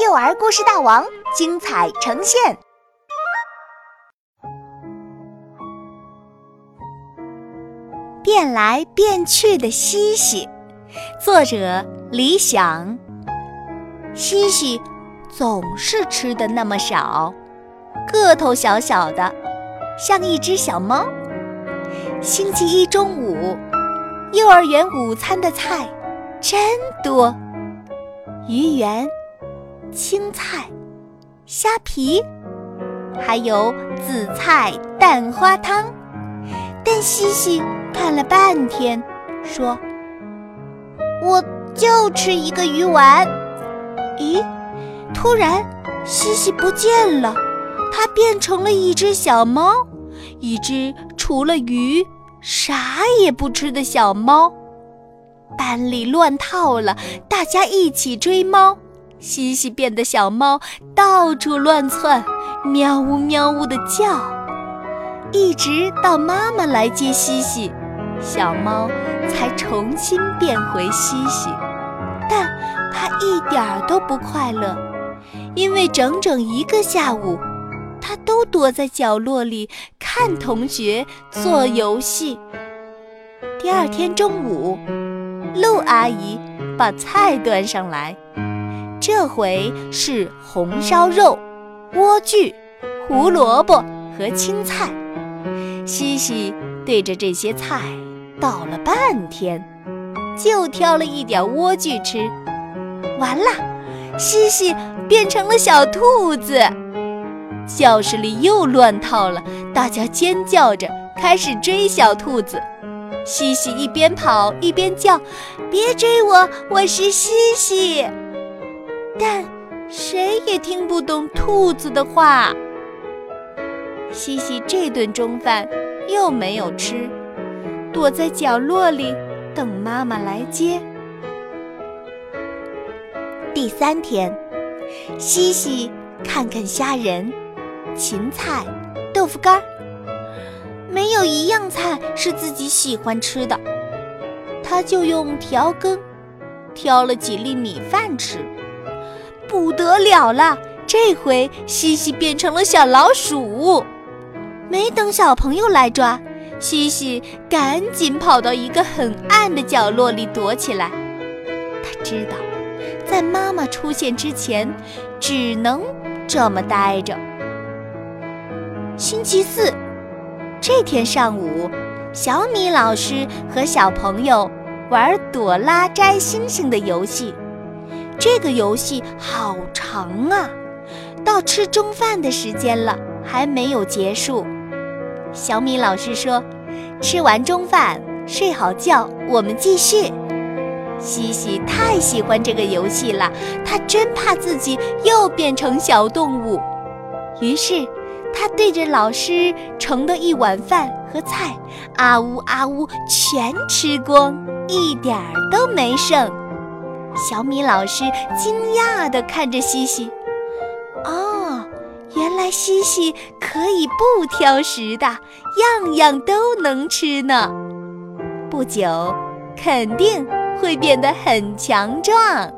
幼儿故事大王精彩呈现。变来变去的西西，作者李想。西西总是吃的那么少，个头小小的，像一只小猫。星期一中午，幼儿园午餐的菜真多，鱼圆、青菜、虾皮，还有紫菜蛋花汤。但西西看了半天，说：“我就吃一个鱼丸。”咦，突然西西不见了，它变成了一只小猫，一只除了鱼啥也不吃的小猫。班里乱套了，大家一起追猫。西西变的小猫到处乱窜，喵呜喵呜的叫，一直到妈妈来接西西，小猫才重新变回西西。但它一点儿都不快乐，因为整整一个下午，它都躲在角落里看同学做游戏。第二天中午，陆阿姨把菜端上来，这回是红烧肉、莴苣、胡萝卜和青菜。西西对着这些菜倒了半天。就挑了一点莴苣吃，完了，西西变成了小兔子。教室里又乱套了，大家尖叫着开始追小兔子。西西一边跑一边叫：“别追我，我是西西。”但谁也听不懂兔子的话。西西这顿中饭又没有吃，躲在角落里。等妈妈来接。第三天，西西看看虾仁、芹菜、豆腐干，没有一样菜是自己喜欢吃的，他就用调羹挑了几粒米饭吃。不得了了，这回西西变成了小老鼠，没等小朋友来抓。西西赶紧跑到一个很暗的角落里躲起来。他知道，在妈妈出现之前，只能这么待着。星期四这天上午，小米老师和小朋友玩朵拉摘星星的游戏。这个游戏好长啊，到吃中饭的时间了，还没有结束。小米老师说：“吃完中饭，睡好觉，我们继续。”西西太喜欢这个游戏了，他真怕自己又变成小动物。于是，他对着老师盛的一碗饭和菜，啊呜啊呜，全吃光，一点儿都没剩。小米老师惊讶地看着西西：“哦。”原来西西可以不挑食的，样样都能吃呢。不久，肯定会变得很强壮。